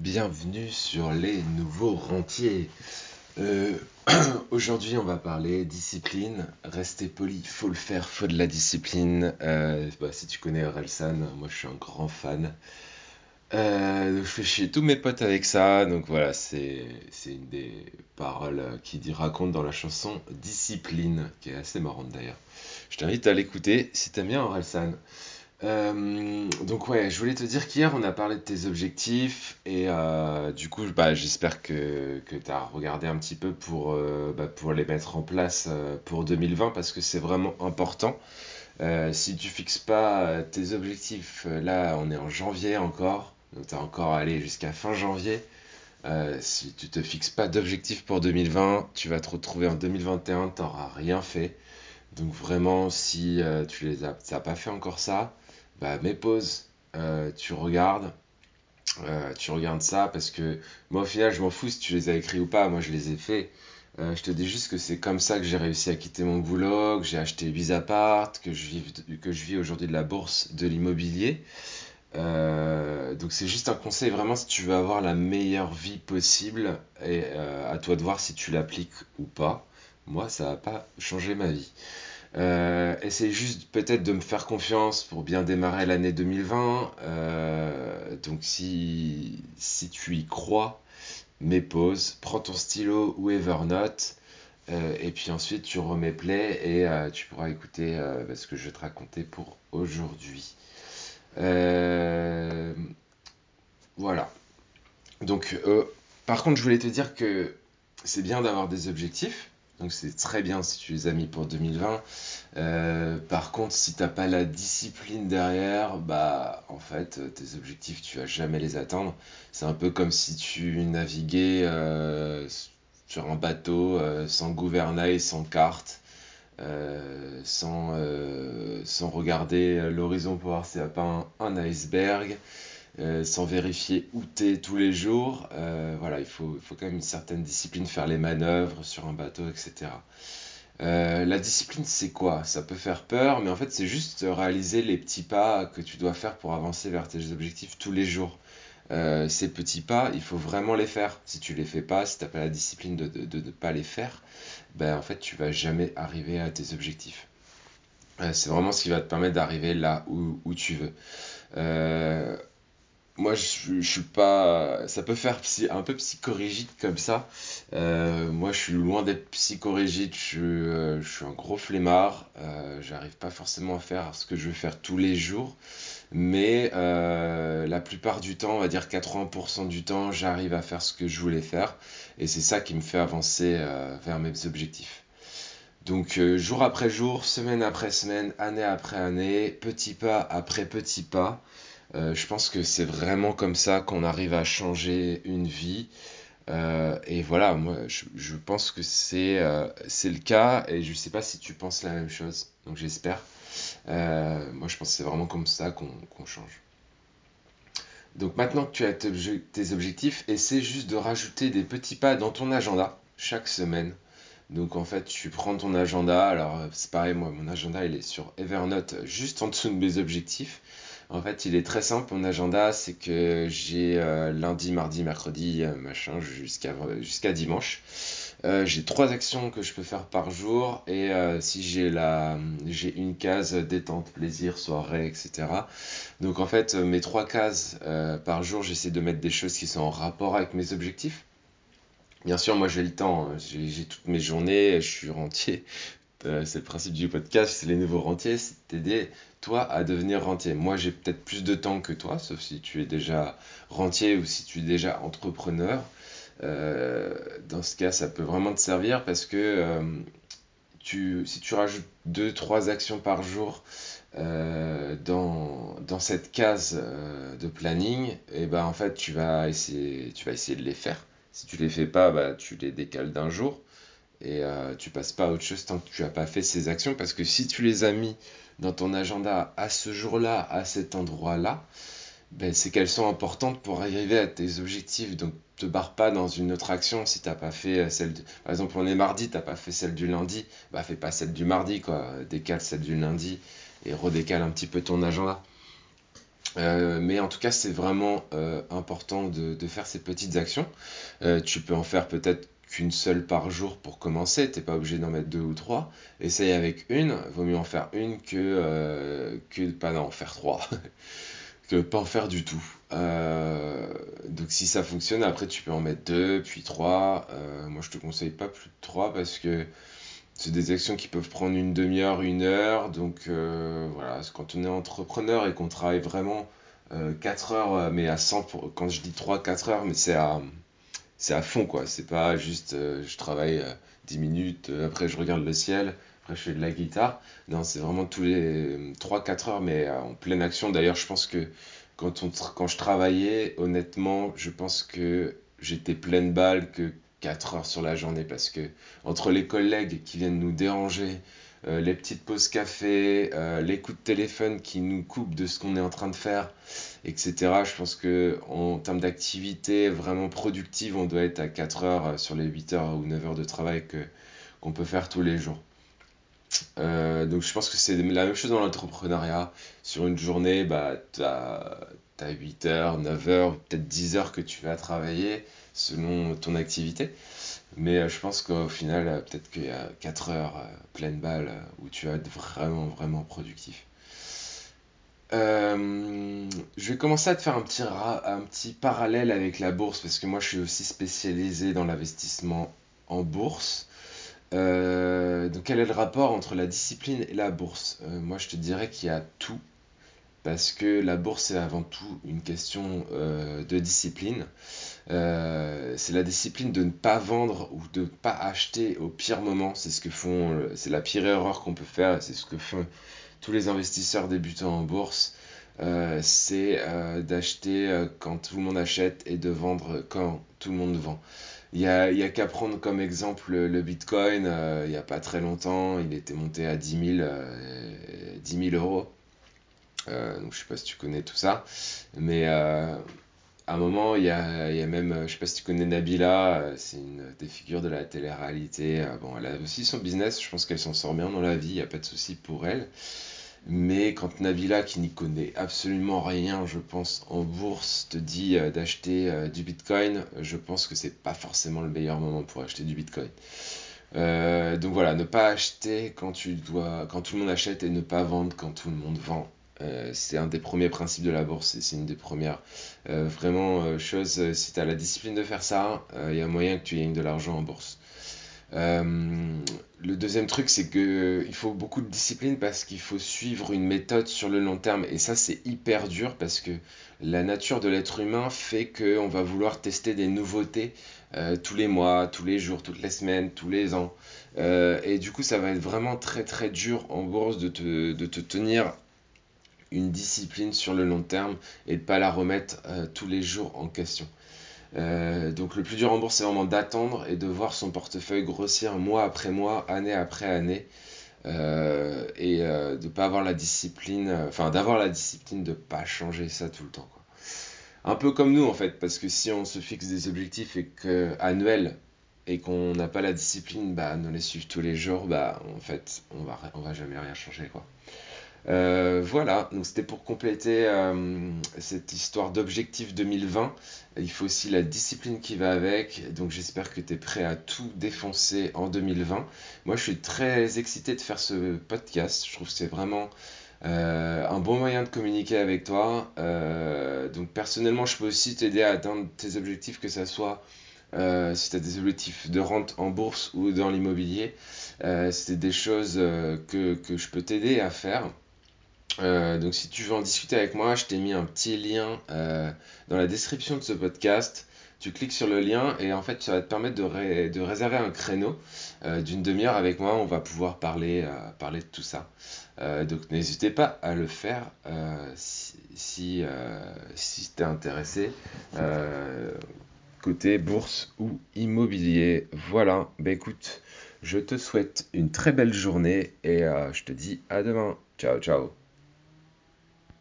bienvenue sur les nouveaux rentiers. Euh, aujourd'hui, on va parler discipline. Rester poli, faut le faire, faut de la discipline. Euh, bah, si tu connais Orelsan, moi je suis un grand fan. Euh, je fais chier tous mes potes avec ça, donc voilà, c'est une des paroles qui dit, raconte dans la chanson Discipline, qui est assez marrante d'ailleurs. Je t'invite à l'écouter si t'aimes bien Orelsan. Euh, donc ouais, je voulais te dire qu'hier on a parlé de tes objectifs et euh, du coup bah, j'espère que, que tu as regardé un petit peu pour, euh, bah, pour les mettre en place pour 2020 parce que c'est vraiment important. si tu fixes pas tes objectifs, là on est en janvier encore, donc tu as encore à aller jusqu'à fin janvier. si tu te fixes pas d'objectifs pour 2020, tu vas te retrouver en 2021, tu n'auras rien fait. Donc vraiment, si tu les as, as pas fait encore ça, bah, mes pauses, euh, tu regardes, euh, tu regardes ça parce que moi au final je m'en fous si tu les as écrits ou pas, moi je les ai faits. Euh, je te dis juste que c'est comme ça que j'ai réussi à quitter mon boulot, que j'ai acheté 8 apparts, que je vis, que je vis aujourd'hui de la bourse de l'immobilier. donc c'est juste un conseil vraiment si tu veux avoir la meilleure vie possible et à toi de voir si tu l'appliques ou pas. Moi ça n'a pas changé ma vie. Euh, juste peut-être de me faire confiance pour bien démarrer l'année 2020. Euh, donc si, tu y crois, mets pause, prends ton stylo ou Evernote. Euh, et puis ensuite tu remets play et euh, tu pourras écouter ce que je vais te raconter pour aujourd'hui. voilà. Donc par contre je voulais te dire que c'est bien d'avoir des objectifs donc c'est très bien si tu les as mis pour 2020. Euh, par contre, si tu n'as pas la discipline derrière, bah en fait, tes objectifs, tu vas jamais les atteindre. C'est un peu comme si tu naviguais euh, sur un bateau euh, sans gouvernail, sans carte, sans, sans regarder l'horizon pour voir s'il n'y a pas un iceberg. Euh, sans vérifier où t'es tous les jours. Euh, voilà, il faut, faut quand même une certaine discipline, faire les manœuvres sur un bateau, etc. Euh, la discipline, c'est quoi? Ça peut faire peur, mais en fait, c'est juste réaliser les petits pas que tu dois faire pour avancer vers tes objectifs tous les jours. ces petits pas, il faut vraiment les faire. Si tu les fais pas, si tu n'as pas la discipline de ne pas les faire, ben en fait, tu vas jamais arriver à tes objectifs. c'est vraiment ce qui va te permettre d'arriver là où, où, tu veux. Moi, je, suis pas. Ça peut faire un peu psychorigide comme ça. Euh, moi, je suis loin d'être psychorigide. Je, euh, je suis un gros flemmard. Euh, J'arrive pas forcément à faire ce que je veux faire tous les jours. Mais euh, la plupart du temps, on va dire 80% du temps, j'arrive à faire ce que je voulais faire. Et c'est ça qui me fait avancer vers mes objectifs. Donc jour après jour, semaine après semaine, année après année, petit pas après petit pas. Euh, je pense que c'est vraiment comme ça qu'on arrive à changer une vie. Euh, et voilà, moi, je, pense que c'est euh, c'est le cas et je ne sais pas si tu penses la même chose. Donc j'espère. moi, je pense que c'est vraiment comme ça qu'on change. Donc maintenant que tu as tes objectifs, essaie juste de rajouter des petits pas dans ton agenda chaque semaine. Donc en fait, tu prends ton agenda. Alors c'est pareil, moi, mon agenda, il est sur Evernote, juste en dessous de mes objectifs. En fait, il est très simple, mon agenda, c'est que j'ai euh, lundi, mardi, mercredi, euh, machin, jusqu'à dimanche. Euh, j'ai trois actions que je peux faire par jour et si j'ai la j'ai une case détente, plaisir, soirée, etc. Donc en fait, mes trois cases par jour, j'essaie de mettre des choses qui sont en rapport avec mes objectifs. Bien sûr, moi j'ai le temps, hein. j'ai toutes mes journées, je suis rentier, euh, c'est le principe du podcast, c'est les nouveaux rentiers, c'est t'aider toi à devenir rentier. Moi j'ai peut-être plus de temps que toi, sauf si tu es déjà rentier ou si tu es déjà entrepreneur. Euh, dans ce cas, ça peut vraiment te servir parce que euh, tu, si tu rajoutes 2-3 actions par jour dans, dans, cette case de planning, et eh ben en fait tu vas essayer, tu vas essayer de les faire. Si tu les fais pas, bah, tu les décales d'un jour et euh, tu passes pas à autre chose tant que tu n'as pas fait ces actions parce que si tu les as mis dans ton agenda à ce jour-là, à cet endroit-là, ben, c'est qu'elles sont importantes pour arriver à tes objectifs. Donc, te barre pas dans une autre action si t'as pas fait euh, celle. Par exemple, on est mardi, t'as pas fait celle du lundi, bah fais pas celle du mardi, quoi. Décale celle du lundi et redécale un petit peu ton agenda. mais en tout cas, c'est vraiment important de, faire ces petites actions. tu peux en faire peut-être qu'une seule par jour pour commencer, t'es pas obligé d'en mettre deux ou trois. Essaye avec une, vaut mieux en faire une que, euh, que pas en faire trois. que pas en faire du tout. Euh, donc si ça fonctionne, après tu peux en mettre deux, puis trois. Euh, moi je te conseille pas plus de trois parce que c'est des actions qui peuvent prendre une demi-heure, une heure. Donc voilà, quand on est entrepreneur et qu'on travaille vraiment 4 heures, mais à 100, pour, quand je dis 3-4 heures, mais c'est à c'est à fond quoi. C'est pas juste euh, je travaille 10 euh, minutes, euh, après je regarde le ciel, après je fais de la guitare. Non, c'est vraiment tous les 3-4 heures, mais en pleine action. D'ailleurs, je pense que quand, on quand je travaillais, honnêtement, je pense que j'étais pleine balle que 4 heures sur la journée parce que entre les collègues qui viennent nous déranger, les petites pauses café, les coups de téléphone qui nous coupent de ce qu'on est en train de faire, etc. Je pense que en termes d'activité vraiment productive, on doit être à 4 heures euh, sur les 8 heures ou 9 heures de travail que, qu'on peut faire tous les jours. donc je pense que c'est la même chose dans l'entrepreneuriat. Sur une journée, bah, tu as, 8 heures, 9 heures, peut-être 10 heures que tu vas travailler selon ton activité. Mais euh, je pense qu'au final, euh, peut-être qu'il y a 4 heures euh, pleine balle où tu vas être vraiment, vraiment productif. Je vais commencer à te faire un petit, parallèle avec la bourse parce que moi je suis aussi spécialisé dans l'investissement en bourse. donc quel est le rapport entre la discipline et la bourse? Moi je te dirais qu'il y a tout parce que la bourse est avant tout une question de discipline. Euh, c'est la discipline de ne pas vendre ou de ne pas acheter au pire moment. C'est ce que font, euh, c'est la pire erreur qu'on peut faire. C'est ce que font tous les investisseurs débutants en bourse. Euh, c'est d'acheter quand tout le monde achète et de vendre quand tout le monde vend. Il n'y a, a qu'à prendre comme exemple le Bitcoin. il n'y a pas très longtemps, il était monté à 10 000, 10 000 euros. donc je sais pas si tu connais tout ça, mais à un moment, il y a, même, je sais pas si tu connais Nabila, euh, c'est une des figures de la télé-réalité. Euh, bon, elle a aussi son business, je pense qu'elle s'en sort bien dans la vie, il n'y a pas de souci pour elle. Mais quand Nabila, qui n'y connaît absolument rien, je pense, en bourse, te dit euh, d'acheter du Bitcoin, je pense que c'est pas forcément le meilleur moment pour acheter du Bitcoin. donc voilà, ne pas acheter quand tu dois, quand tout le monde achète et ne pas vendre quand tout le monde vend. Euh, c'est un des premiers principes de la bourse et c'est une des premières euh, vraiment euh, choses. Si tu as la discipline de faire ça, il y a moyen que tu gagnes de l'argent en bourse. le deuxième truc, c'est qu'il faut beaucoup de discipline parce qu'il faut suivre une méthode sur le long terme. Et ça, c'est hyper dur parce que la nature de l'être humain fait qu'on va vouloir tester des nouveautés tous les mois, tous les jours, toutes les semaines, tous les ans. et du coup, ça va être vraiment très très dur en bourse de te, de te tenir une discipline sur le long terme et de pas la remettre euh, tous les jours en question. Euh, donc le plus dur en bourse, c'est vraiment d'attendre et de voir son portefeuille grossir mois après mois, année après année. Euh, et de pas avoir la discipline, enfin d'avoir la discipline de pas changer ça tout le temps. Un peu comme nous en fait, parce que si on se fixe des objectifs annuels et qu'on n'a pas la discipline bah, de les suivre tous les jours, bah en fait on va, on va jamais rien changer quoi. Euh, voilà, donc c'était pour compléter euh, cette histoire d'objectif 2020. Il faut aussi la discipline qui va avec. Donc j'espère que tu es prêt à tout défoncer en 2020. Moi je suis très excité de faire ce podcast. Je trouve que c'est vraiment euh, un bon moyen de communiquer avec toi. donc personnellement je peux aussi t'aider à atteindre tes objectifs, que ce soit si tu as des objectifs de rente en bourse ou dans l'immobilier. c'est des choses que je peux t'aider à faire. Euh, donc si tu veux en discuter avec moi, je t'ai mis un petit lien euh, dans la description de ce podcast. Tu cliques sur le lien et en fait ça va te permettre de, réserver un créneau euh, d'une demi-heure avec moi. On va pouvoir parler, parler de tout ça. donc n'hésitez pas à le faire si, si, si tu es intéressé côté bourse ou immobilier. Voilà, bah écoute, je te souhaite une très belle journée et je te dis à demain. Ciao, ciao.